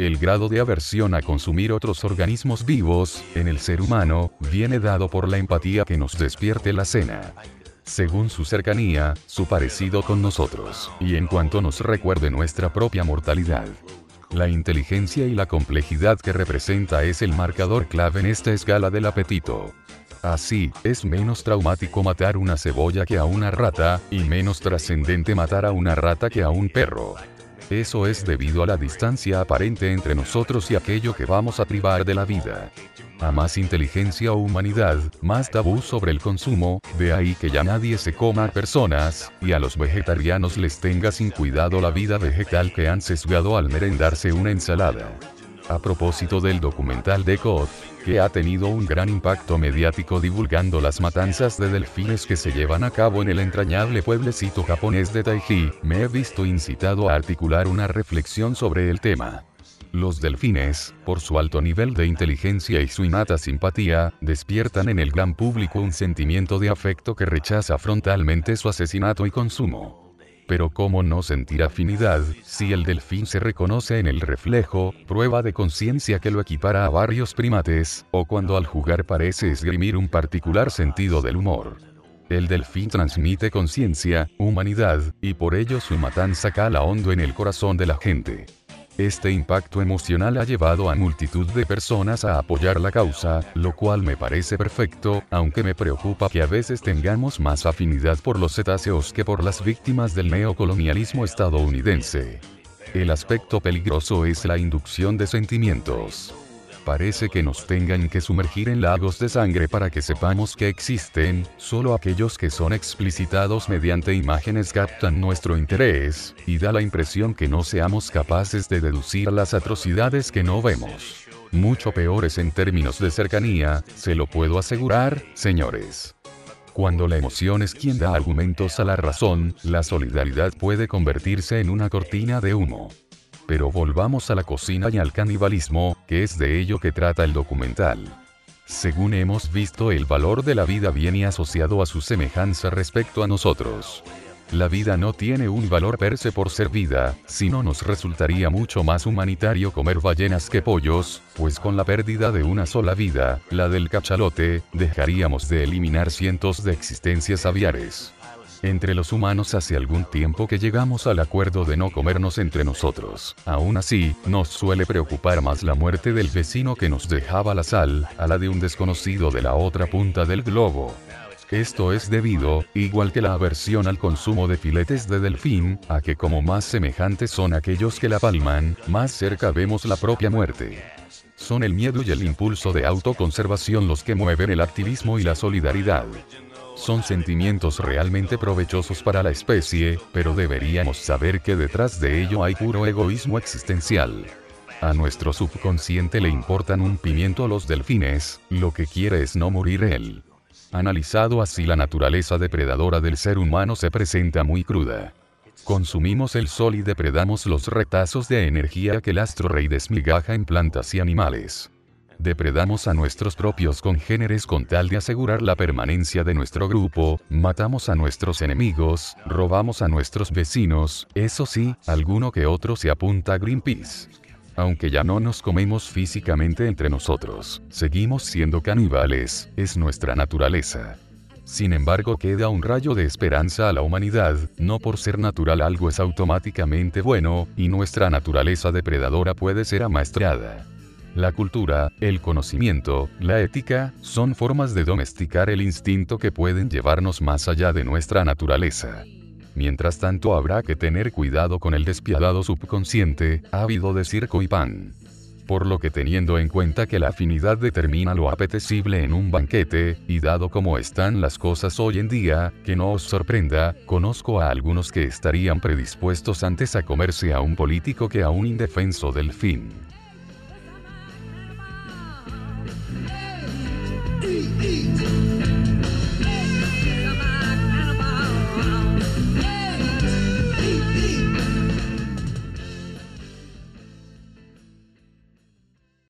El grado de aversión a consumir otros organismos vivos, en el ser humano, viene dado por la empatía que nos despierte la cena según su cercanía, su parecido con nosotros, y en cuanto nos recuerde nuestra propia mortalidad. La inteligencia y la complejidad que representa es el marcador clave en esta escala del apetito. Así, es menos traumático matar una cebolla que a una rata, y menos trascendente matar a una rata que a un perro. Eso es debido a la distancia aparente entre nosotros y aquello que vamos a privar de la vida. A más inteligencia o humanidad, más tabú sobre el consumo, de ahí que ya nadie se coma a personas, y a los vegetarianos les tenga sin cuidado la vida vegetal que han sesgado al merendarse una ensalada. A propósito del documental de Koth, que ha tenido un gran impacto mediático divulgando las matanzas de delfines que se llevan a cabo en el entrañable pueblecito japonés de Taiji, me he visto incitado a articular una reflexión sobre el tema. Los delfines, por su alto nivel de inteligencia y su innata simpatía, despiertan en el gran público un sentimiento de afecto que rechaza frontalmente su asesinato y consumo. Pero ¿cómo no sentir afinidad, si el delfín se reconoce en el reflejo, prueba de conciencia que lo equipara a varios primates, o cuando al jugar parece esgrimir un particular sentido del humor? El delfín transmite conciencia, humanidad, y por ello su matanza cala hondo en el corazón de la gente. Este impacto emocional ha llevado a multitud de personas a apoyar la causa, lo cual me parece perfecto, aunque me preocupa que a veces tengamos más afinidad por los cetáceos que por las víctimas del neocolonialismo estadounidense. El aspecto peligroso es la inducción de sentimientos parece que nos tengan que sumergir en lagos de sangre para que sepamos que existen, solo aquellos que son explicitados mediante imágenes captan nuestro interés, y da la impresión que no seamos capaces de deducir las atrocidades que no vemos. Mucho peores en términos de cercanía, se lo puedo asegurar, señores. Cuando la emoción es quien da argumentos a la razón, la solidaridad puede convertirse en una cortina de humo. Pero volvamos a la cocina y al canibalismo, que es de ello que trata el documental. Según hemos visto, el valor de la vida viene asociado a su semejanza respecto a nosotros. La vida no tiene un valor per se por ser vida, sino nos resultaría mucho más humanitario comer ballenas que pollos, pues con la pérdida de una sola vida, la del cachalote, dejaríamos de eliminar cientos de existencias aviares entre los humanos hace algún tiempo que llegamos al acuerdo de no comernos entre nosotros. Aún así, nos suele preocupar más la muerte del vecino que nos dejaba la sal, a la de un desconocido de la otra punta del globo. Esto es debido, igual que la aversión al consumo de filetes de delfín, a que como más semejantes son aquellos que la palman, más cerca vemos la propia muerte. Son el miedo y el impulso de autoconservación los que mueven el activismo y la solidaridad son sentimientos realmente provechosos para la especie, pero deberíamos saber que detrás de ello hay puro egoísmo existencial. A nuestro subconsciente le importan un pimiento los delfines, lo que quiere es no morir él. Analizado así la naturaleza depredadora del ser humano se presenta muy cruda. Consumimos el sol y depredamos los retazos de energía que el astro rey desmigaja en plantas y animales depredamos a nuestros propios congéneres con tal de asegurar la permanencia de nuestro grupo, matamos a nuestros enemigos, robamos a nuestros vecinos, eso sí, alguno que otro se apunta a Greenpeace. Aunque ya no nos comemos físicamente entre nosotros, seguimos siendo caníbales, es nuestra naturaleza. Sin embargo, queda un rayo de esperanza a la humanidad, no por ser natural algo es automáticamente bueno, y nuestra naturaleza depredadora puede ser amaestrada. La cultura, el conocimiento, la ética, son formas de domesticar el instinto que pueden llevarnos más allá de nuestra naturaleza. Mientras tanto habrá que tener cuidado con el despiadado subconsciente, ávido de circo y pan. Por lo que teniendo en cuenta que la afinidad determina lo apetecible en un banquete, y dado como están las cosas hoy en día, que no os sorprenda, conozco a algunos que estarían predispuestos antes a comerse a un político que a un indefenso del fin.